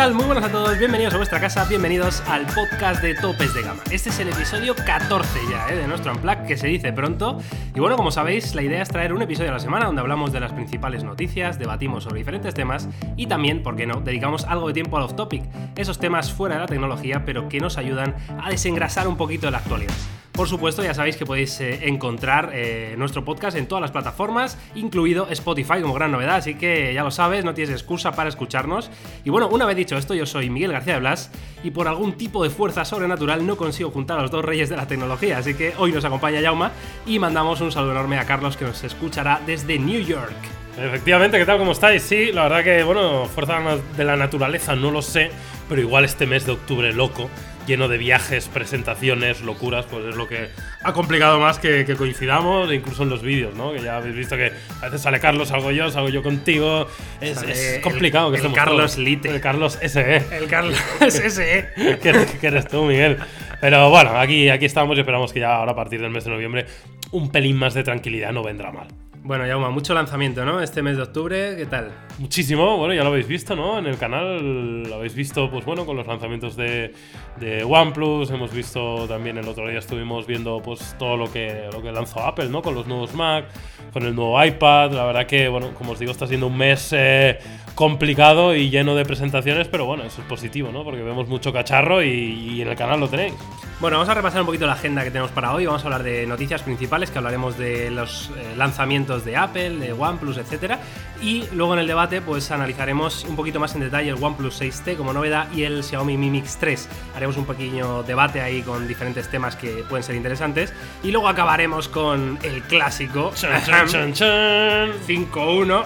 Muy buenas a todos, bienvenidos a vuestra casa, bienvenidos al podcast de Topes de Gama. Este es el episodio 14 ya ¿eh? de nuestro Unplug, que se dice pronto. Y bueno, como sabéis, la idea es traer un episodio a la semana donde hablamos de las principales noticias, debatimos sobre diferentes temas y también, ¿por qué no?, dedicamos algo de tiempo a los topic, esos temas fuera de la tecnología, pero que nos ayudan a desengrasar un poquito de la actualidad. Por supuesto, ya sabéis que podéis eh, encontrar eh, nuestro podcast en todas las plataformas, incluido Spotify como gran novedad, así que ya lo sabes, no tienes excusa para escucharnos. Y bueno, una vez dicho esto, yo soy Miguel García de Blas y por algún tipo de fuerza sobrenatural no consigo juntar a los dos reyes de la tecnología, así que hoy nos acompaña Jauma y mandamos un saludo enorme a Carlos que nos escuchará desde New York. Efectivamente, ¿qué tal? ¿Cómo estáis? Sí, la verdad que, bueno, fuerza de la naturaleza, no lo sé, pero igual este mes de octubre loco, lleno de viajes, presentaciones, locuras, pues es lo que ha complicado más que, que coincidamos, incluso en los vídeos, ¿no? Que ya habéis visto que a veces sale Carlos, salgo yo, salgo yo contigo. Es, el- complicado que el estemos Carlos todos. Lite. El Carlos SE. El Carlos ese, que, que eres tú, Miguel. Pero bueno, aquí, aquí estamos y esperamos que ya ahora a partir del mes de noviembre un pelín más de tranquilidad no vendrá mal. Bueno, Jauma, mucho lanzamiento, ¿no? Este mes de octubre, ¿qué tal? Muchísimo, bueno, ya lo habéis visto, ¿no? En el canal lo habéis visto, pues bueno, con los lanzamientos de, de OnePlus, hemos visto también el otro día estuvimos viendo pues todo lo que, lo que lanzó Apple, ¿no? Con los nuevos Mac, con el nuevo iPad, la verdad que, bueno, como os digo, está siendo un mes eh, complicado y lleno de presentaciones, pero bueno, eso es positivo, ¿no? Porque vemos mucho cacharro y, y en el canal lo tenéis. Bueno, vamos a repasar un poquito la agenda que tenemos para hoy. Vamos a hablar de noticias principales, que hablaremos de los eh, lanzamientos de Apple, de OnePlus, etcétera. Y luego en el debate, pues analizaremos un poquito más en detalle el OnePlus 6T como novedad y el Xiaomi Mi Mix 3. Haremos un pequeño debate ahí con diferentes temas que pueden ser interesantes. Y luego acabaremos con el clásico Chan, chan, chan, chan. 5-1.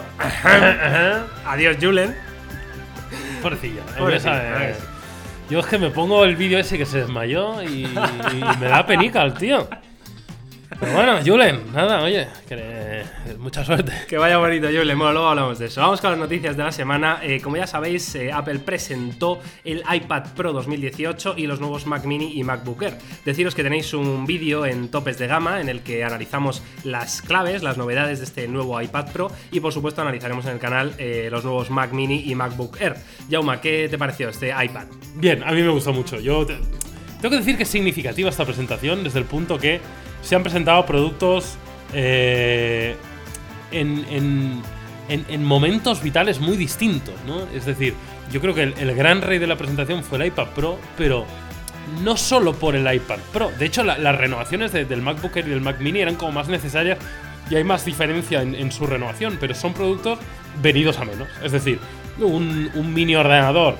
Adiós, Julen. Pobrecilla. ¿eh? Pobrecilla, Esa, ¿verdad eh? Yo es que me pongo el vídeo ese que se desmayó y, y me da penica el tío. Pero bueno, Julen, nada, oye, que, mucha suerte. Que vaya bonito, Julen. Bueno, luego hablamos de eso. Vamos con las noticias de la semana. Eh, como ya sabéis, eh, Apple presentó el iPad Pro 2018 y los nuevos Mac Mini y MacBook Air. Deciros que tenéis un vídeo en topes de gama en el que analizamos las claves, las novedades de este nuevo iPad Pro y por supuesto analizaremos en el canal eh, los nuevos Mac Mini y MacBook Air. Jauma, ¿qué te pareció este iPad? Bien, a mí me gustó mucho. Yo te- tengo que decir que es significativa esta presentación desde el punto que se han presentado productos eh, en, en- en- en momentos vitales muy distintos, ¿no? Es decir, yo creo que el, gran rey de la presentación fue el iPad Pro, pero no solo por el iPad Pro. De hecho, la- las renovaciones de- del MacBook Air y del Mac Mini eran como más necesarias y hay más diferencia en, en su renovación, pero son productos venidos a menos. Es decir, un, un mini ordenador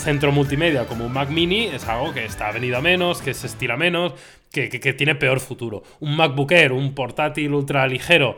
centro multimedia como un Mac Mini es algo que está venido a menos, que se estira menos, que, que- tiene peor futuro. Un MacBook Air, un portátil ultra ligero,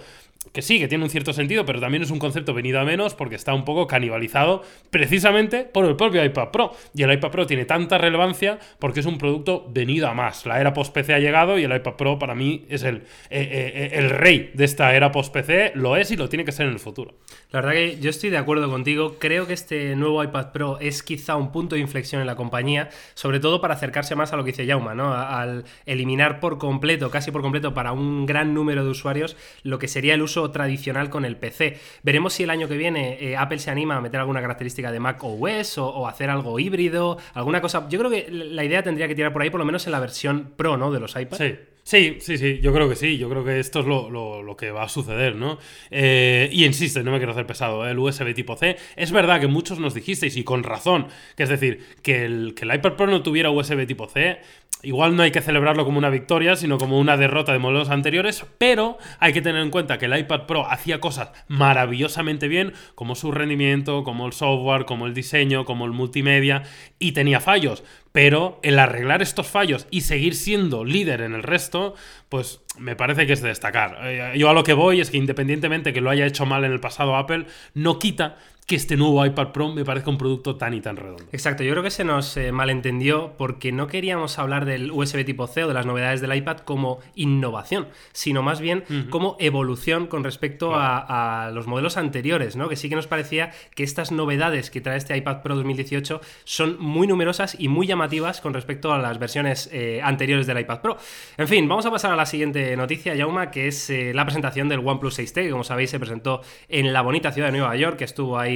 que sí, que tiene un cierto sentido, pero también es un concepto venido a menos porque está un poco canibalizado precisamente por el propio iPad Pro. Y el iPad Pro tiene tanta relevancia porque es un producto venido a más. La era post-PC ha llegado y el iPad Pro para mí es el, eh, eh, el rey de esta era post-PC, lo es y lo tiene que ser en el futuro. La verdad que yo estoy de acuerdo contigo. Creo que este nuevo iPad Pro es quizá un punto de inflexión en la compañía, sobre todo para acercarse más a lo que dice Jauma, ¿no? Al eliminar por completo, casi por completo, para un gran número de usuarios, lo que sería el uso tradicional con el PC. Veremos si el año que viene eh, Apple se anima a meter alguna característica de Mac OS o, o hacer algo híbrido, alguna cosa. Yo creo que la idea tendría que tirar por ahí, por lo menos en la versión Pro, ¿no? De los iPads. Sí. Sí, sí, yo creo que sí, yo creo que esto es lo, lo- que va a suceder, ¿no? Eh, y insisto, y no me quiero hacer pesado, el USB tipo C, es verdad que muchos nos dijisteis, y con razón, que es decir, que el, que el iPad Pro no tuviera USB tipo C, igual no hay que celebrarlo como una victoria, sino como una derrota de modelos anteriores, pero hay que tener en cuenta que el iPad Pro hacía cosas maravillosamente bien, como su rendimiento, como el software, como el diseño, como el multimedia, y tenía fallos. pero el arreglar estos fallos y seguir siendo líder en el resto, pues me parece que es de destacar. Eh, yo a lo que voy es que independientemente que lo haya hecho mal en el pasado Apple, no quita que este nuevo iPad Pro me parezca un producto tan y tan redondo. Exacto, yo creo que se nos eh, malentendió porque no queríamos hablar del USB tipo C o de las novedades del iPad como innovación, sino más bien como evolución con respecto a, los modelos anteriores, ¿no? Que sí que nos parecía que estas novedades que trae este iPad Pro 2018 son muy numerosas y muy llamativas con respecto a las versiones eh, anteriores del iPad Pro. En fin, vamos a pasar a la siguiente noticia, Yauma, que es eh, la presentación del OnePlus 6T, que como sabéis se presentó en la bonita ciudad de Nueva York, que estuvo ahí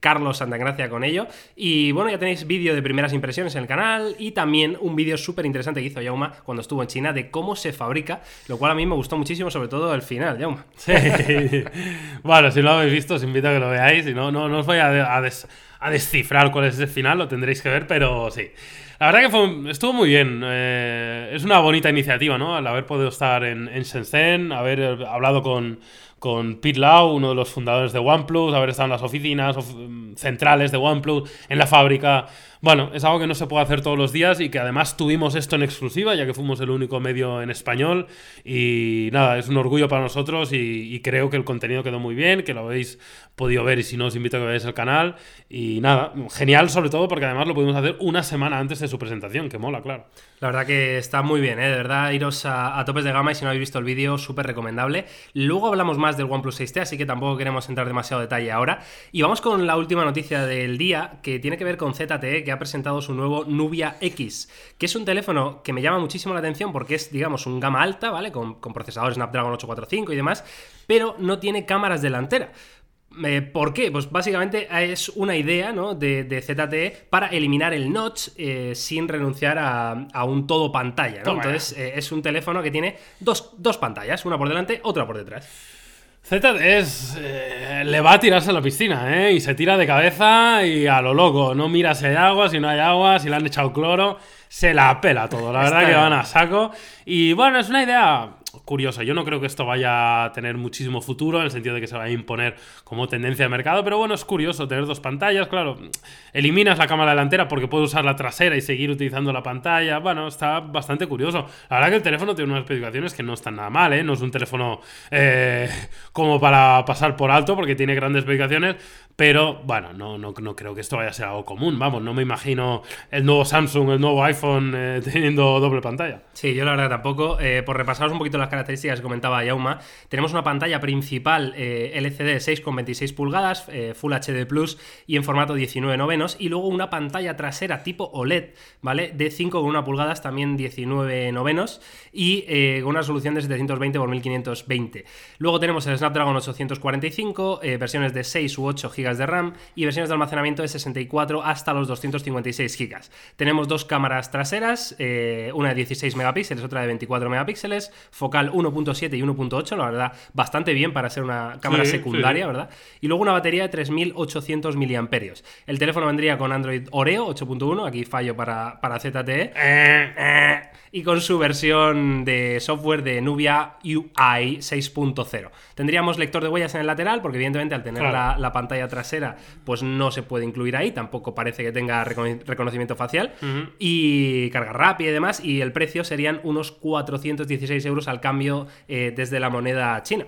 Carlos Santagracia con ello. Y bueno, ya tenéis vídeo de primeras impresiones en el canal y también un vídeo súper interesante que hizo Yauma cuando estuvo en China de cómo se fabrica, lo cual a mí me gustó muchísimo, sobre todo el final, Yauma. Sí. bueno, si lo habéis visto, os invito a que lo veáis. Y no, no, no os voy a, descifrar cuál es el final, lo tendréis que ver, pero sí. La verdad que estuvo muy bien. Eh, es una bonita iniciativa, ¿no? Al haber podido estar en, en Shenzhen, haber hablado con, con Pete Lau, uno de los fundadores de OnePlus, haber estado en las oficinas centrales de OnePlus, en la fábrica. Bueno, es algo que no se puede hacer todos los días y que además tuvimos esto en exclusiva, ya que fuimos el único medio en español. Y nada, es un orgullo para nosotros y, creo que el contenido quedó muy bien, que lo habéis podido ver y si no os invito a que veáis el canal. Y nada, genial sobre todo porque además lo pudimos hacer una semana antes de su presentación, que mola, claro. La verdad que está muy bien, ¿eh? de verdad, iros a, topes de gama y si no habéis visto el vídeo, súper recomendable. Luego hablamos más del OnePlus 6T, así que tampoco queremos entrar demasiado detalle ahora. Y vamos con la última noticia del día, que tiene que ver con ZTE, que ha presentado su nuevo Nubia X, que es un teléfono que me llama muchísimo la atención porque es, digamos, un gama alta, ¿vale? Con, con procesador Snapdragon 845 y demás, pero no tiene cámaras delanteras. Eh, ¿Por qué? Pues básicamente es una idea ¿no? de, ZTE para eliminar el notch eh, sin renunciar a, un todo pantalla. Entonces eh, es un teléfono que tiene dos, dos, pantallas, una por delante, otra por detrás. ZTE es, le va a tirarse a la piscina, ¿eh? Y se tira de cabeza y a lo loco. No mira si hay agua, si no hay agua, si le han echado cloro. Se la pela todo. La verdad que van a saco. Y bueno, es una idea curiosa. Yo no creo que esto vaya a tener muchísimo futuro, en el sentido de que se vaya a imponer como tendencia de mercado, pero bueno, es curioso tener dos pantallas, claro. Eliminas la cámara delantera porque puedes usar la trasera y seguir utilizando la pantalla. Bueno, está bastante curioso. La verdad que el teléfono tiene unas especificaciones que no están nada mal, ¿eh? No es un teléfono eh, como para pasar por alto porque tiene grandes especificaciones, pero bueno, no, no, no, creo que esto vaya a ser algo común. Vamos, no me imagino el nuevo Samsung, el nuevo iPhone eh, teniendo doble pantalla. Sí, yo la verdad tampoco. por repasaros un poquito las características que comentaba Yauma, tenemos una pantalla principal eh, LCD 6,26 pulgadas, eh, Full HD Plus y en formato 19 novenos, y luego una pantalla trasera tipo OLED, ¿vale? De 5,1 pulgadas, también 19 novenos, y eh, con una resolución de 720 x 1520. Luego tenemos el Snapdragon 845, versiones de 6 u 8 GB de RAM y versiones de almacenamiento de 64 hasta los 256 GB. Tenemos dos cámaras traseras, una de 16 megapíxeles, otra de 24 megapíxeles, focal 1.7 y 1.8, la verdad, bastante bien para ser una cámara secundaria, ¿verdad? Y luego una batería de 3800 mAh. El teléfono vendría con Android Oreo 8.1, aquí fallo para, para ZTE. Eh, eh, y con su versión de software de Nubia UI 6.0. Tendríamos lector de huellas en el lateral, porque evidentemente al tener la, pantalla trasera, pues no se puede incluir ahí, tampoco parece que tenga reconocimiento facial, y carga rápida y demás, y el precio serían unos 416 euros al cambio eh, desde la moneda china.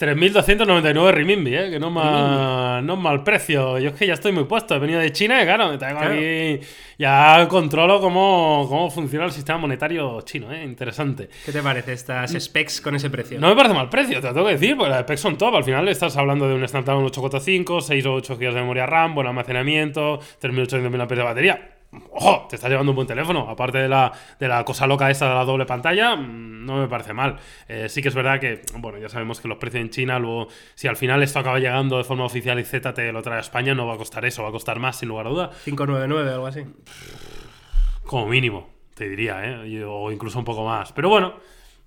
3.299 renminbi, ¿eh? que no, mal, no es mal precio. Yo es que ya estoy muy puesto. He venido de China y claro, me traigo aquí. Ya controlo cómo, cómo funciona el sistema monetario chino, ¿eh? Interesante. ¿Qué te parece estas specs con ese precio? No me parece mal precio, te lo tengo que decir, porque las specs son top. Al final estás hablando de un Snapdragon 845, 6 o 8 GB de memoria RAM, buen almacenamiento, 3.800 mAh de batería ¡Ojo! Te estás llevando un buen teléfono. Aparte de la, de la cosa loca esta de la doble pantalla, mm, no me parece mal. Eh, sí que es verdad que, bueno, ya sabemos que los precios en China, luego, si al final esto acaba llegando de forma oficial y Z te lo trae a España, no va a costar eso, va a costar más, sin lugar a duda. 599 algo así. Como mínimo, te diría, ¿eh? O incluso un poco más. Pero bueno.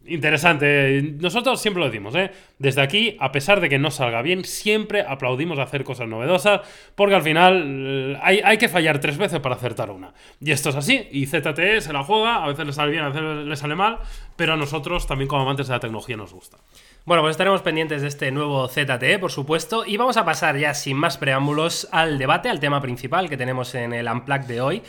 Interesante. Nosotros siempre lo decimos, ¿eh? Desde aquí, a pesar de que no salga bien, siempre aplaudimos hacer cosas novedosas, porque al final eh, hay, que fallar tres veces para acertar una. Y esto es así, y ZTE se la juega, a veces le sale bien, a veces le sale mal, pero a nosotros también como amantes de la tecnología nos gusta. Bueno, pues estaremos pendientes de este nuevo ZTE, por supuesto, y vamos a pasar ya sin más preámbulos al debate, al tema principal que tenemos en el Unplugged de hoy,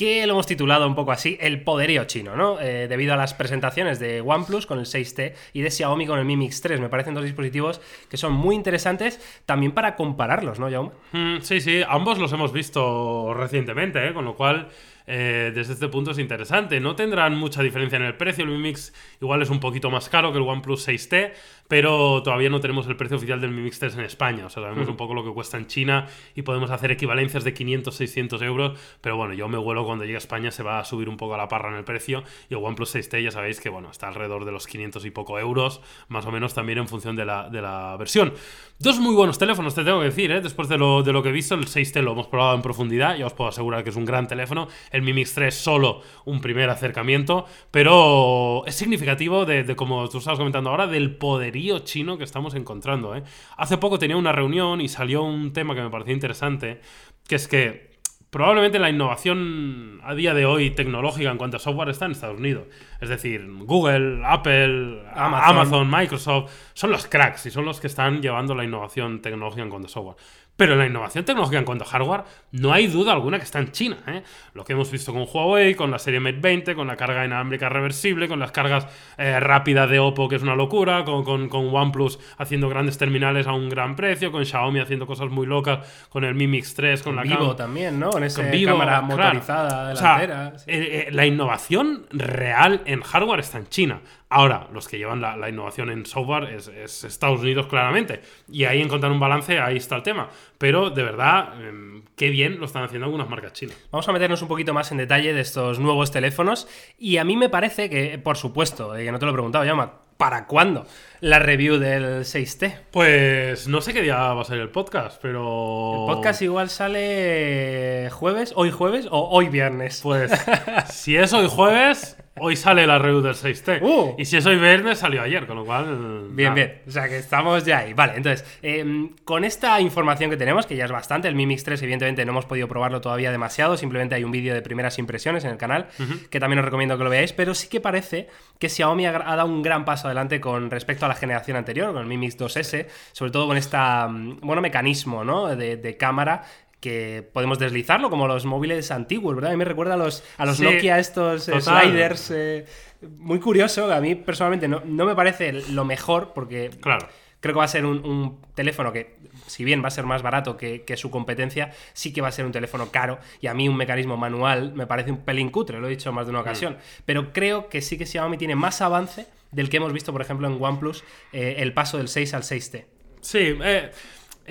que lo hemos titulado un poco así, el poderío chino, ¿no? Eh, debido a las presentaciones de OnePlus con el 6T y de Xiaomi con el Mi Mix 3. Me parecen dos dispositivos que son muy interesantes también para compararlos, ¿no, Jaume? Mm, sí, sí, ambos los hemos visto recientemente, ¿eh? con lo cual eh, desde este punto es interesante. No tendrán mucha diferencia en el precio. El Mi Mix igual es un poquito más caro que el OnePlus 6T, pero todavía no tenemos el precio oficial del Mi Mix 3 en España. O sea, sabemos Mm. un poco lo que cuesta en China y podemos hacer equivalencias de 500, 600 euros. Pero bueno, yo me vuelo cuando llegue a España, se va a subir un poco a la parra en el precio. Y el OnePlus 6T ya sabéis que bueno, está alrededor de los 500 y poco euros, más o menos también en función de la, de la versión. Dos muy buenos teléfonos, te tengo que decir, ¿eh? después de lo, de lo que he visto, el 6T lo hemos probado en profundidad, ya os puedo asegurar que es un gran teléfono. El Mi Mix 3 solo un primer acercamiento, pero es significativo de, de, como tú estabas comentando ahora, del poderío chino que estamos encontrando. ¿eh? Hace poco tenía una reunión y salió un tema que me pareció interesante, que es que probablemente la innovación a día de hoy tecnológica en cuanto a software está en Estados Unidos. Es decir, Google, Apple, Amazon. Amazon, Microsoft, son los cracks y son los que están llevando la innovación tecnológica en cuanto a software. Pero la innovación tecnológica en cuanto a hardware, no hay duda alguna que está en China. ¿eh? Lo que hemos visto con Huawei, con la serie Mate 20, con la carga inalámbrica reversible, con las cargas eh, rápidas de Oppo, que es una locura, con, con, con, OnePlus haciendo grandes terminales a un gran precio, con Xiaomi haciendo cosas muy locas, con el Mi Mix 3, con, con la Vivo también, ¿no? Con esa cámara claro. motorizada delantera. O sea, eh, la innovación real en hardware está en China. Ahora, los que llevan la, la innovación en software es, es, Estados Unidos claramente. Y ahí encontrar un balance, ahí está el tema. Pero de verdad, eh, qué bien lo están haciendo algunas marcas chinas. Vamos a meternos un poquito más en detalle de estos nuevos teléfonos. Y a mí me parece que, por supuesto, eh, que no te lo he preguntado, Llama, ¿para cuándo la review del 6T? Pues no sé qué día va a ser el podcast, pero... El podcast igual sale jueves, hoy jueves o hoy viernes. Pues si es hoy jueves, hoy sale la review del 6T. Uh. Y si es hoy viernes, salió ayer, con lo cual... Bien, nada. bien. O sea que estamos ya ahí. Vale, entonces, eh, con esta información que tenemos, que ya es bastante, el Mi Mix 3 evidentemente no hemos podido probarlo todavía demasiado, simplemente hay un vídeo de primeras impresiones en el canal, uh -huh. que también os recomiendo que lo veáis, pero sí que parece que Xiaomi ha, dado un gran paso adelante con respecto a la generación anterior, con el Mi Mix 2S, sobre todo con este, bueno, mecanismo, ¿no? De, de cámara que podemos deslizarlo como los móviles antiguos, ¿verdad? A mí me recuerda a los, a los sí, Nokia estos eh, sliders. Eh, muy curioso, a mí personalmente no, no, me parece lo mejor porque claro. creo que va a ser un, un, teléfono que, si bien va a ser más barato que, que, su competencia, sí que va a ser un teléfono caro y a mí un mecanismo manual me parece un pelín cutre, lo he dicho más de una ocasión, mm. pero creo que sí que Xiaomi tiene más avance del que hemos visto, por ejemplo, en OnePlus, eh, el paso del 6 al 6T. Sí, eh,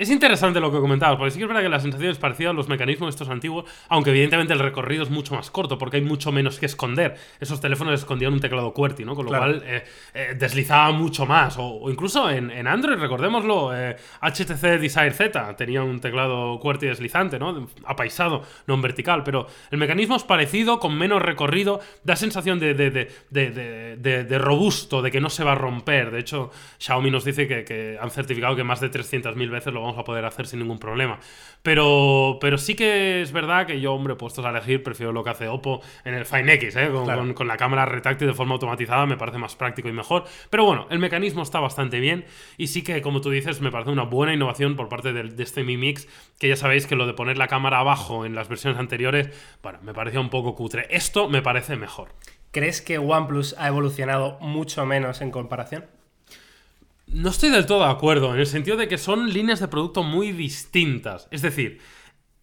es interesante lo que comentabas, porque sí que es verdad que la sensación es parecida a los mecanismos de estos antiguos, aunque evidentemente el recorrido es mucho más corto, porque hay mucho menos que esconder. Esos teléfonos escondían un teclado QWERTY, ¿no? Con lo claro. cual eh, eh, deslizaba mucho más. O, o incluso en, en, Android, recordémoslo, eh, HTC Desire Z tenía un teclado QWERTY deslizante, ¿no? Apaisado, no en vertical, pero el mecanismo es parecido, con menos recorrido, da sensación de, de, de, de robusto, de que no se va a romper. De hecho, Xiaomi nos dice que, que han certificado que más de 300.000 veces lo vamos a poder hacer sin ningún problema. Pero, pero sí que es verdad que yo, hombre, puestos a elegir, prefiero lo que hace Oppo en el Fine X, ¿eh? con, Claro. con- con la cámara retráctil de forma automatizada, me parece más práctico y mejor. Pero bueno, el mecanismo está bastante bien y sí que, como tú dices, me parece una buena innovación por parte del- de, este Mi Mix, que ya sabéis que lo de poner la cámara abajo en las versiones anteriores, bueno, me parecía un poco cutre. Esto me parece mejor. ¿Crees que OnePlus ha evolucionado mucho menos en comparación? No estoy del todo de acuerdo, en el sentido de que son líneas de producto muy distintas. Es decir,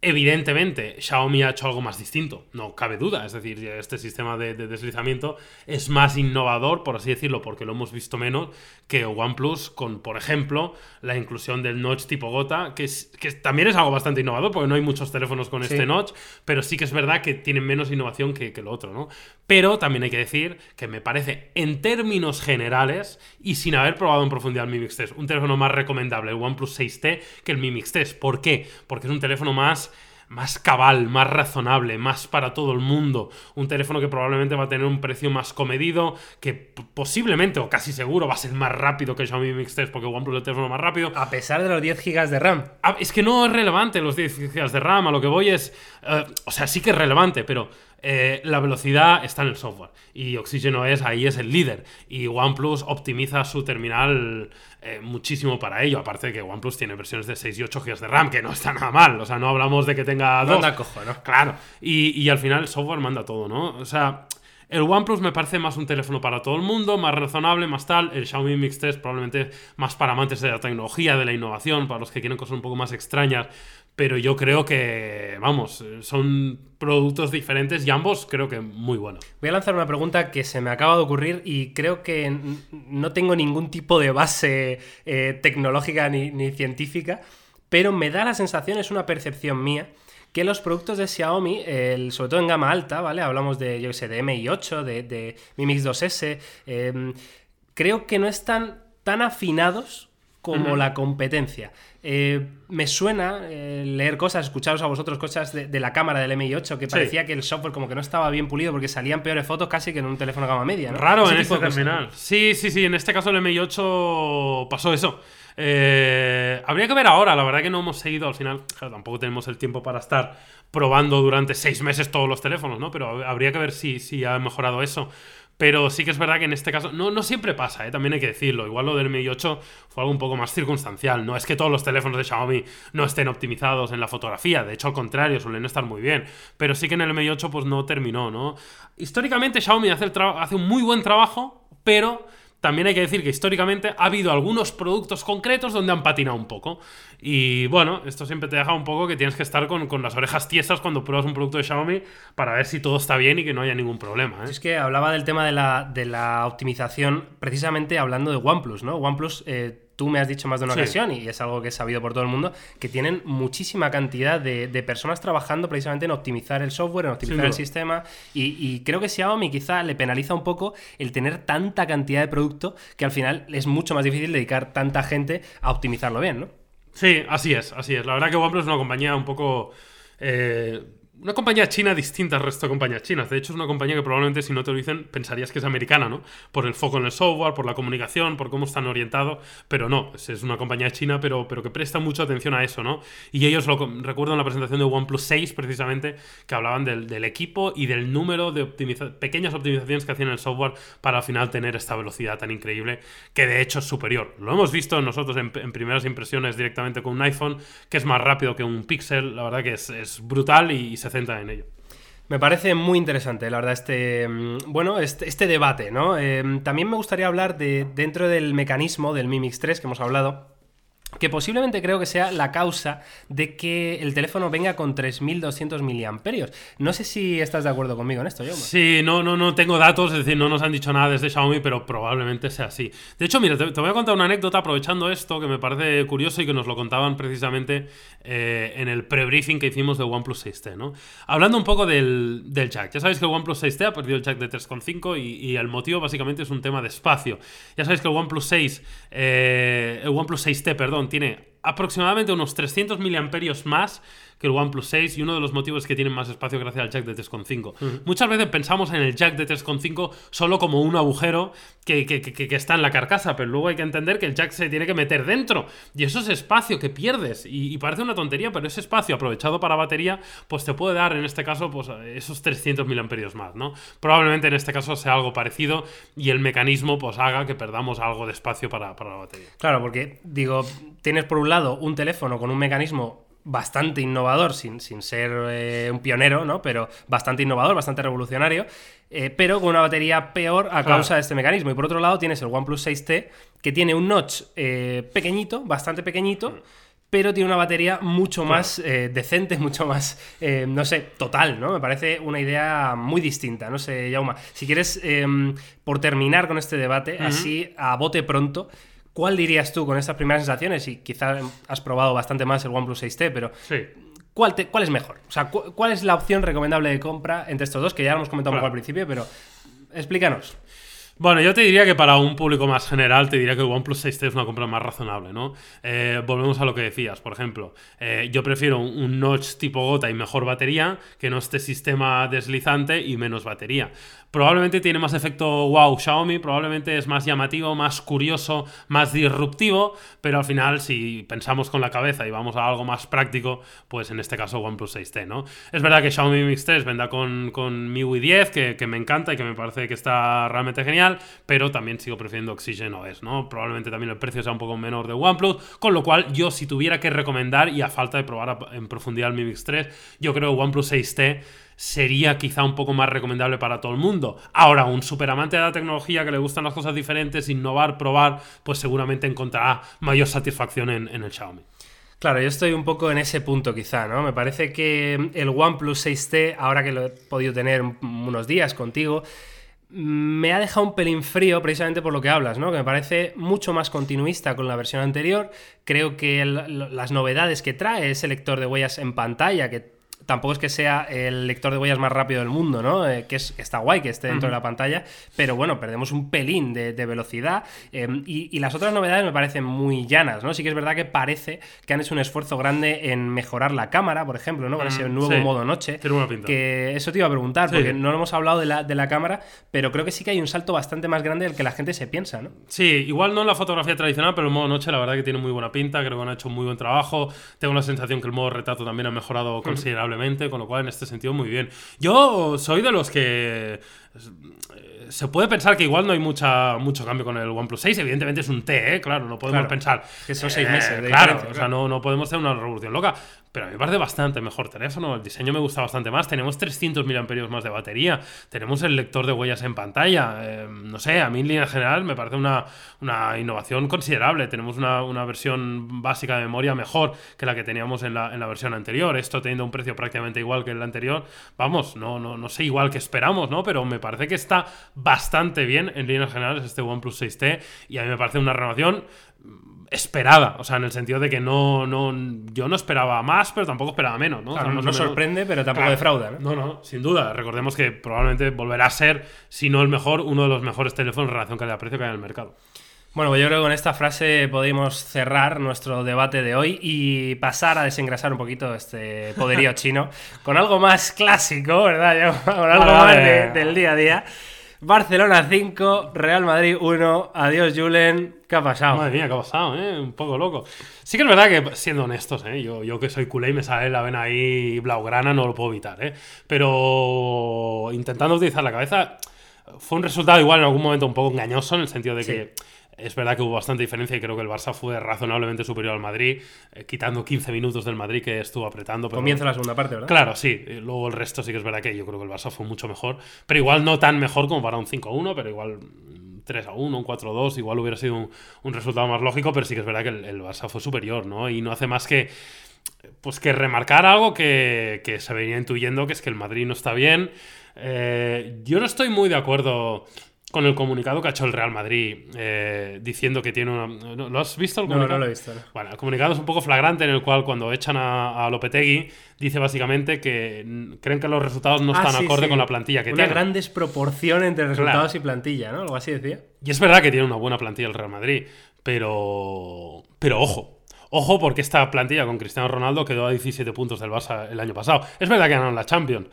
evidentemente Xiaomi ha hecho algo más distinto, no cabe duda. Es decir, este sistema de, de deslizamiento es más innovador, por así decirlo, porque lo hemos visto menos que OnePlus con, por ejemplo, la inclusión del notch tipo gota, que, es- que también es algo bastante innovador, porque no hay muchos teléfonos con Sí. este notch, pero sí que es verdad que tienen menos innovación que, que lo otro, ¿no? Pero también hay que decir que me parece, en términos generales, y sin haber probado en profundidad el Mi Mix 3, un teléfono más recomendable, el OnePlus 6T, que el Mi Mix 3. ¿Por qué? Porque es un teléfono más más cabal, más razonable, más para todo el mundo. Un teléfono que probablemente va a tener un precio más comedido, que posiblemente o casi seguro va a ser más rápido que el Xiaomi Mi Mix 3, porque OnePlus es el teléfono más rápido. A pesar de los 10 GB de RAM. Ah, Es que no es relevante los 10 GB de RAM, a lo que voy es... eh, o sea, sí que es relevante, pero eh, la velocidad está en el software. Y Oxygen OS ahí es el líder. Y OnePlus optimiza su terminal eh, muchísimo para ello. Aparte de que OnePlus tiene versiones de 6 y 8 GB de RAM, que no está nada mal. O sea, no hablamos de que tenga dos. Manda cojo, ¿no? Claro. Y, y al final el software manda todo, ¿no? O sea, el OnePlus me parece más un teléfono para todo el mundo, más razonable, más tal. El Xiaomi Mix 3 probablemente más para amantes de la tecnología, de la innovación, para los que quieren cosas un poco más extrañas. Pero yo creo que, vamos, son productos diferentes y ambos creo que muy buenos. Voy a lanzar una pregunta que se me acaba de ocurrir y creo que no tengo ningún tipo de base eh, tecnológica ni, ni científica, pero me da la sensación, es una percepción mía, que los productos de Xiaomi, sobre todo en gama alta, ¿vale? Hablamos de, yo sé, de MI 8, de, de Mi Mix 2S, eh, creo que no están tan afinados como la competencia. Eh, me suena eh, leer cosas, escucharos a vosotros cosas de, de la cámara del MI8 que parecía que el software como que no estaba bien pulido porque salían peores fotos casi que en un teléfono gama media. ¿no? Raro Ese en este terminal. Sí, sí, sí. En este caso el MI8 pasó eso. Eh, habría que ver ahora. La verdad que no hemos seguido al final. claro, tampoco tenemos el tiempo para estar probando durante seis meses todos los teléfonos, ¿no? Pero habría que ver si, si ha mejorado eso. Pero sí que es verdad que en este caso, no, no siempre pasa, ¿eh? también hay que decirlo. Igual lo del Mi 8 fue algo un poco más circunstancial. No es que todos los teléfonos de Xiaomi no estén optimizados en la fotografía. De hecho, al contrario, suelen estar muy bien. Pero sí que en el Mi 8 pues no terminó, ¿no? Históricamente Xiaomi hace, el hace un muy buen trabajo, pero también hay que decir que históricamente ha habido algunos productos concretos donde han patinado un poco. Y bueno, esto siempre te deja un poco que tienes que estar con, con las orejas tiesas cuando pruebas un producto de Xiaomi para ver si todo está bien y que no haya ningún problema. ¿eh? Es que hablaba del tema de la, de la optimización precisamente hablando de OnePlus, ¿no? OnePlus, eh, tú me has dicho más de una Sí. ocasión, y es algo que es sabido por todo el mundo, que tienen muchísima cantidad de, de personas trabajando precisamente en optimizar el software, en optimizar el sistema, y, y creo que Xiaomi quizá le penaliza un poco el tener tanta cantidad de producto que al final es mucho más difícil dedicar tanta gente a optimizarlo bien, ¿no? Sí, así es, así es. La verdad que OnePlus es una compañía un poco... eh, una compañía china distinta al resto de compañías chinas. De hecho, es una compañía que probablemente si no te lo dicen pensarías que es americana, ¿no? Por el foco en el software, por la comunicación, por cómo están orientados. Pero no, es- una compañía china, pero, pero que presta mucha atención a eso, ¿no? Y ellos lo recuerdo en la presentación de OnePlus 6, precisamente, que hablaban del, del equipo y del número de optimiza- pequeñas optimizaciones que hacían el software para al final tener esta velocidad tan increíble, que de hecho es superior. Lo hemos visto nosotros en, primeras impresiones directamente con un iPhone, que es más rápido que un Pixel. La verdad que es, es brutal y, se centra en ello. Me parece muy interesante, la verdad, este mm, bueno, este, este debate, ¿no? Eh, también me gustaría hablar de dentro del mecanismo del Mi Mix 3 que hemos hablado, que posiblemente creo que sea la causa de que el teléfono venga con 3200 miliamperios. No sé si estás de acuerdo conmigo en esto, yo. Sí, no, no, no tengo datos, es decir, no nos han dicho nada desde Xiaomi, pero probablemente sea así. De hecho, mira, te, voy a contar una anécdota aprovechando esto que me parece curioso y que nos lo contaban precisamente eh, en el pre-briefing que hicimos de OnePlus 6T, ¿no? Hablando un poco del, del jack. Ya sabéis que el OnePlus 6T ha perdido el jack de 3.5 y, y el motivo básicamente es un tema de espacio. Ya sabéis que el OnePlus 6, eh, el OnePlus 6T, perdón, tiene aproximadamente unos 300 miliamperios más que el OnePlus 6 y uno de los motivos es que tienen más espacio gracias al jack de 3.5. Muchas veces pensamos en el jack de 3.5 solo como un agujero que, que- que- que está en la carcasa, pero luego hay que entender que el jack se tiene que meter dentro y eso es espacio que pierdes y, y parece una tontería, pero ese espacio aprovechado para batería pues te puede dar en este caso pues esos 300 miliamperios más, ¿no? Probablemente en este caso sea algo parecido y el mecanismo pues haga que perdamos algo de espacio para, para la batería. Claro, porque digo, tienes por un lado un teléfono con un mecanismo bastante innovador, sin, sin ser eh, un pionero, ¿no? Pero bastante innovador, bastante revolucionario, eh, pero con una batería peor a causa de este mecanismo. Y por otro lado tienes el OnePlus 6T, que tiene un notch eh, pequeñito, bastante pequeñito, pero tiene una batería mucho más eh, decente, mucho más, eh, no sé, total, ¿no? Me parece una idea muy distinta, no sé, Yauma. Si quieres, eh, por terminar con este debate, así a bote pronto, ¿cuál dirías tú con estas primeras sensaciones? Y quizás has probado bastante más el OnePlus 6T, pero Sí. ¿cuál, te- cuál es mejor? O sea, cu- ¿cuál es la opción recomendable de compra entre estos dos? Que ya lo hemos comentado un poco al principio, pero explícanos. Bueno, yo te diría que para un público más general, te diría que el OnePlus 6T es una compra más razonable, ¿no? Eh, volvemos a lo que decías, por ejemplo, eh, yo prefiero un, notch tipo gota y mejor batería que no este sistema deslizante y menos batería. Probablemente tiene más efecto wow Xiaomi, probablemente es más llamativo, más curioso, más disruptivo, pero al final si pensamos con la cabeza y vamos a algo más práctico, pues en este caso OnePlus 6T, ¿no? Es verdad que Xiaomi Mix 3 venda con, con MIUI 10, que, que me encanta y que me parece que está realmente genial, pero también sigo prefiriendo Oxygen OS, ¿no? Probablemente también el precio sea un poco menor de OnePlus, con lo cual yo si tuviera que recomendar y a falta de probar en profundidad el Mi Mix 3, yo creo que OnePlus 6T sería quizá un poco más recomendable para todo el mundo. Ahora, un superamante de la tecnología que le gustan las cosas diferentes, innovar, probar, pues seguramente encontrará mayor satisfacción en, el Xiaomi. Claro, yo estoy un poco en ese punto quizá, ¿no? Me parece que el OnePlus 6T, ahora que lo he podido tener unos días contigo, me ha dejado un pelín frío precisamente por lo que hablas, ¿no? Que me parece mucho más continuista con la versión anterior. Creo que las novedades que trae ese lector de huellas en pantalla, que tampoco es que sea el lector de huellas más rápido del mundo, ¿no? Eh, que, es, que está guay que esté dentro uh -huh. de la pantalla, pero bueno, perdemos un pelín de, de velocidad eh, y, y, las otras novedades me parecen muy llanas, ¿no? Sí que es verdad que parece que han hecho un esfuerzo grande en mejorar la cámara, por ejemplo, ¿no? Con ese nuevo sí. modo noche. Tiene una pinta. Que eso te iba a preguntar, Sí. porque no hemos hablado de la, de la cámara, pero creo que sí que hay un salto bastante más grande del que la gente se piensa, ¿no? Sí, igual no en la fotografía tradicional, pero el modo noche la verdad que tiene muy buena pinta, creo que han hecho muy buen trabajo. Tengo la sensación que el modo retrato también ha mejorado considerablemente, con lo cual en este sentido muy bien. Yo soy de los que eh, se puede pensar que igual no hay mucha, mucho cambio con el OnePlus 6. Evidentemente es un T, ¿eh? claro, no podemos Claro. pensar. Que son seis meses de claro, o sea, no, no podemos hacer una revolución loca. Pero a mí me parece bastante mejor teléfono. El diseño me gusta bastante más. Tenemos 300 mAh más de batería. Tenemos el lector de huellas en pantalla. Eh, no sé, a mí en línea general me parece una, una innovación considerable. Tenemos una, una versión básica de memoria mejor que la que teníamos en la, en la versión anterior. Esto teniendo un precio prácticamente igual que el anterior. Vamos, no, no, no sé igual que esperamos, ¿no? Pero me parece que está bastante bien en líneas generales este OnePlus 6T. Y a mí me parece una renovación esperada, o sea, en el sentido de que no, no, yo no esperaba más, pero tampoco esperaba menos, ¿no? O sea, no sorprende, pero tampoco Claro. defrauda, ¿no? No, no, sin duda. Recordemos que probablemente volverá a ser, si no el mejor, uno de los mejores teléfonos en relación calidad-precio que hay en el mercado. Bueno, pues yo creo que con esta frase podemos cerrar nuestro debate de hoy y pasar a desengrasar un poquito este poderío chino con algo más clásico, ¿verdad? Con algo más de- del día a día. Barcelona 5, Real Madrid 1. Adiós, Julen. ¿Qué ha pasado? Madre mía, ¿qué ha pasado? ¿eh? Un poco loco. Sí que es verdad que, siendo honestos, ¿eh? yo, yo que soy culé y me sale la vena ahí blaugrana, no lo puedo evitar. ¿eh? Pero intentando utilizar la cabeza, fue un resultado igual en algún momento un poco engañoso, en el sentido de Sí. que es verdad que hubo bastante diferencia y creo que el Barça fue razonablemente superior al Madrid, eh, quitando 15 minutos del Madrid que estuvo apretando. Pero Comienza la segunda parte, ¿verdad? Claro, sí. Luego el resto sí que es verdad que yo creo que el Barça fue mucho mejor. Pero igual no tan mejor como para un 5-1, pero igual mm, 3-1, un 4-2, igual hubiera sido un, un resultado más lógico, pero sí que es verdad que el, el Barça fue superior, ¿no? Y no hace más que pues que remarcar algo que, que se venía intuyendo, que es que el Madrid no está bien. Eh, yo no estoy muy de acuerdo con el comunicado que ha hecho el Real Madrid eh, diciendo que tiene una... ¿no- ¿Lo has visto el No, comunicado? no lo he visto. no. Bueno, el comunicado es un poco flagrante en el cual cuando echan a, a Lopetegui dice básicamente que creen que los resultados no Ah, están sí, acorde sí. con la plantilla que Una tiene. gran desproporción entre resultados y plantilla, ¿no? Algo así decía. Y es verdad que tiene una buena plantilla el Real Madrid, pero pero ojo, ojo porque esta plantilla con Cristiano Ronaldo quedó a 17 puntos del Barça el año pasado. Es verdad que ganaron la Champions.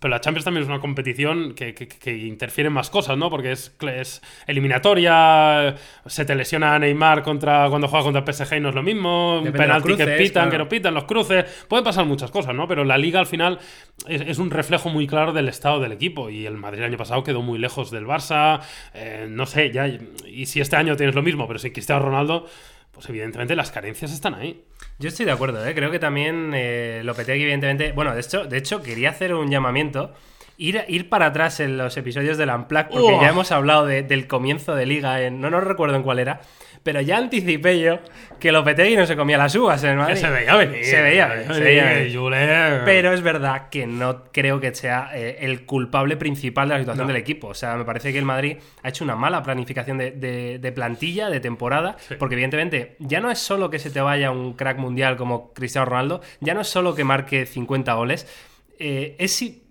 Pero la Champions también es una competición que, que, que interfiere en más cosas, ¿no? Porque es, es eliminatoria, se te lesiona Neymar contra, cuando juega contra el PSG y no es lo mismo, Depende penalti que pitan, claro. que no pitan, los cruces, pueden pasar muchas cosas, ¿no? Pero la liga al final es, es un reflejo muy claro del estado del equipo y el Madrid el año pasado quedó muy lejos del Barça, eh, no sé, ya, y si este año tienes lo mismo, pero sin Cristiano Ronaldo, pues evidentemente las carencias están ahí. Yo estoy de acuerdo, ¿eh? creo que también eh, Lopetegui, evidentemente. Bueno, de hecho, de hecho, quería hacer un llamamiento. Ir, ir para atrás en los episodios del Unplugged, porque Oh. ya hemos hablado de- del comienzo de liga, en, no nos recuerdo en cuál era, pero ya anticipé yo que Lopetegui no se comía las uvas en Madrid. Se veía venir. Se veía venir, se veía venir. Julen. Pero es verdad que no creo que sea eh, el culpable principal de la situación No. del equipo. O sea, me parece que el Madrid ha hecho una mala planificación de, de- de plantilla, de temporada, Sí. porque evidentemente ya no es solo que se te vaya un crack mundial como Cristiano Ronaldo, ya no es solo que marque 50 goles, eh, es si-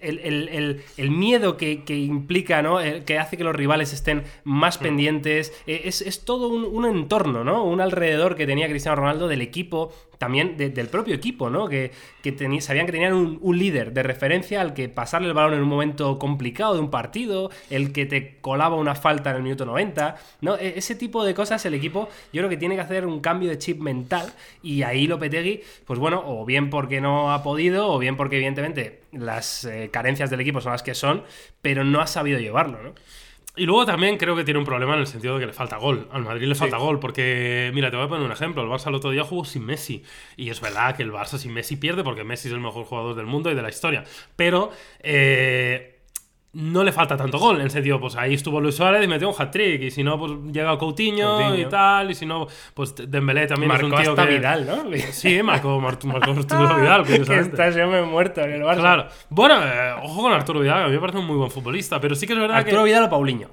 el, miedo que, implica, ¿no? que hace que los rivales estén más mm. pendientes. Eh, es, todo un, entorno, ¿no? Un alrededor que tenía Cristiano Ronaldo del equipo, también del propio equipo, ¿no? Que, que sabían que tenían un, líder de referencia al que pasarle el balón en un momento complicado de un partido, el que te colaba una falta en el minuto 90, ¿no? E, ese tipo de cosas el equipo yo creo que tiene que hacer un cambio de chip mental y ahí Lopetegui, pues bueno, o bien porque no ha podido, o bien porque evidentemente las eh, carencias del equipo son las que son, pero no ha sabido llevarlo, ¿no? Y luego también creo que tiene un problema en el sentido de que le falta gol. Al Madrid le falta gol, porque, mira, te voy a poner un ejemplo. El Barça el otro día jugó sin Messi. Y es verdad que el Barça sin Messi pierde, porque Messi es el mejor jugador del mundo y de la historia. Pero, eh, no le falta tanto gol, en el sentido, pues ahí estuvo Luis Suárez y metió un hat-trick, y si no, pues llega Coutinho, y tal, y si no, pues Dembélé también es un tío que... Vidal, ¿no? Sí, marcó, marcó, Arturo Vidal, que está me muerto en el Barça. Claro. Bueno, eh, ojo con Arturo Vidal, a mí me parece un muy buen futbolista, pero sí que es verdad que... Arturo Vidal o Paulinho.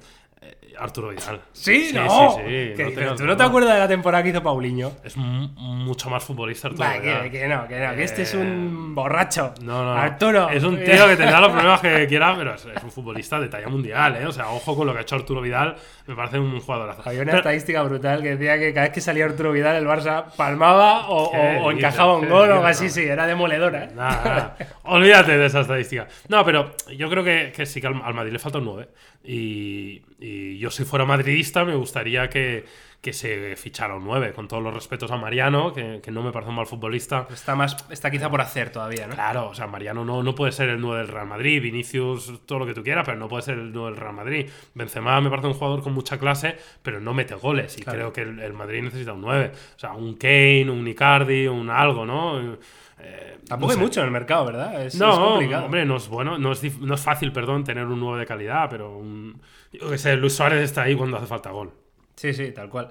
Arturo Vidal. Sí, no. Sí, sí, ¿Tú no te acuerdas de la temporada que hizo Paulinho? Es mucho más futbolista Arturo Vidal. Que, no, que no, que este es un eh, borracho. No, no. Arturo. Es un tío que tendrá los problemas que quiera, pero es, un futbolista de talla mundial, ¿eh? O sea, ojo con lo que ha hecho Arturo Vidal. Me parece un jugadorazo. Había una estadística brutal que decía que cada vez que salía Arturo Vidal, el Barça palmaba o, encajaba un gol o algo así. Sí, era demoledora. ¿eh? Nada, Olvídate de esa estadística. No, pero yo creo que, que sí que al, Madrid le falta un 9. Y, y yo, si fuera madridista, me gustaría que, que se fichara un 9, con todos los respetos a Mariano, que, no me parece un mal futbolista. Está más está quizá por hacer todavía, ¿no? Claro, o sea, Mariano no, no puede ser el 9 del Real Madrid, Vinicius, todo lo que tú quieras, pero no puede ser el 9 del Real Madrid. Benzema me parece un jugador con mucha clase, pero no mete goles, y creo que el, Madrid necesita un 9. O sea, un Kane, un Icardi, un algo, ¿no? Eh, Tampoco hay mucho en el mercado, ¿verdad? Es, no, complicado. hombre, no es bueno, no es, no es fácil, perdón, tener un 9 de calidad, pero un, yo que sé, Luis Suárez está ahí cuando hace falta gol. Sí, sí, tal cual.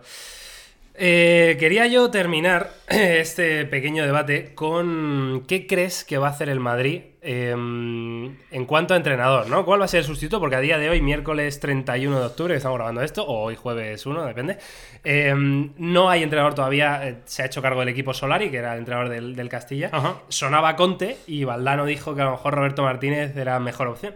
Eh, quería yo terminar este pequeño debate con qué crees que va a hacer el Madrid em, en cuanto a entrenador, ¿no? ¿Cuál va a ser el sustituto? Porque a día de hoy, miércoles 31 de octubre, que estamos grabando esto, o hoy jueves 1, depende, em, no hay entrenador todavía, eh, se ha hecho cargo del equipo Solari, que era el entrenador del, Castilla, sonaba Conte y Valdano dijo que a lo mejor Roberto Martínez era mejor opción.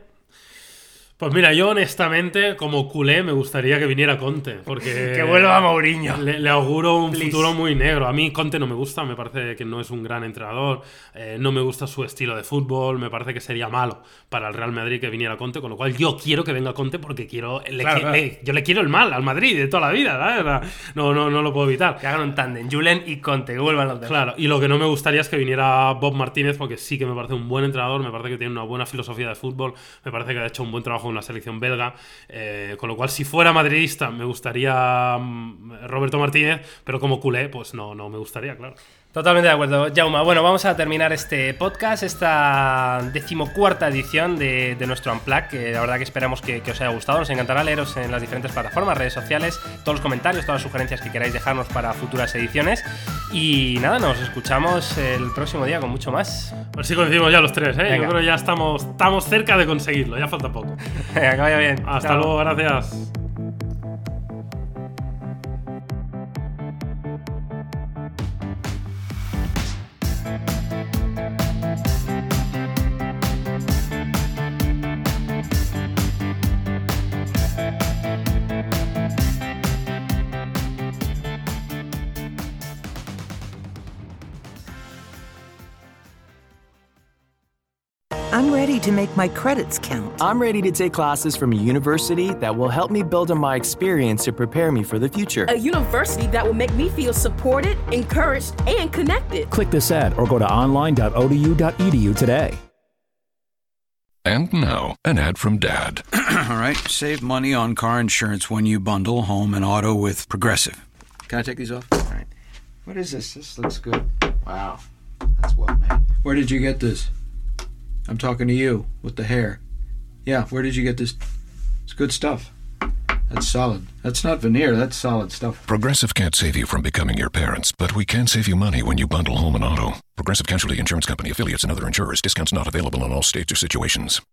Pues mira, yo honestamente, como culé, me gustaría que viniera Conte. Porque que vuelva Mourinho. Le, auguro un futuro muy negro. A mí Conte no me gusta, me parece que no es un gran entrenador. Eh, no me gusta su estilo de fútbol. Me parece que sería malo para el Real Madrid que viniera Conte. Con lo cual yo quiero que venga Conte porque quiero. yo le quiero el mal al Madrid de toda la vida. No, no, no lo puedo evitar. Que hagan un tándem, Julen y Conte, que vuelvan los demás. Claro, y lo que no me gustaría es que viniera Bob Martínez porque sí que me parece un buen entrenador. Me parece que tiene una buena filosofía de fútbol. Me parece que ha hecho un buen trabajo en la selección belga eh, con lo cual, si fuera madridista, me gustaría mm, Roberto Martínez, pero como culé, pues no, no me gustaría, claro. Totalmente de acuerdo, Jauma. Bueno, vamos a terminar este podcast, esta decimocuarta edición de, nuestro Unplug, que la verdad que esperamos que, os haya gustado. Nos encantará leeros en las diferentes plataformas, redes sociales, todos los comentarios, todas las sugerencias que queráis dejarnos para futuras ediciones. Y nada, nos escuchamos el próximo día con mucho más. Pues sí coincidimos ya los tres, ¿eh? Yo creo que ya estamos, estamos cerca de conseguirlo, ya falta poco. Venga, que vaya bien. Hasta luego, gracias. I'm ready to make my credits count. I'm ready to take classes from a university that will help me build on my experience to prepare me for the future. A university that will make me feel supported, encouraged, and connected. Click this ad or go to online.odu.edu today. And now, an ad from Dad. All right, save money on car insurance when you bundle home and auto with Progressive. Can I take these off? All right. What is this? This looks good. Wow, that's well made. Where did you get this? I'm talking to you with the hair. Yeah, where did you get this? It's good stuff. That's solid. That's not veneer, that's solid stuff. Progressive can't save you from becoming your parents, but we can save you money when you bundle home and auto. Progressive Casualty Insurance Company affiliates and other insurers. Discounts not available in all states or situations.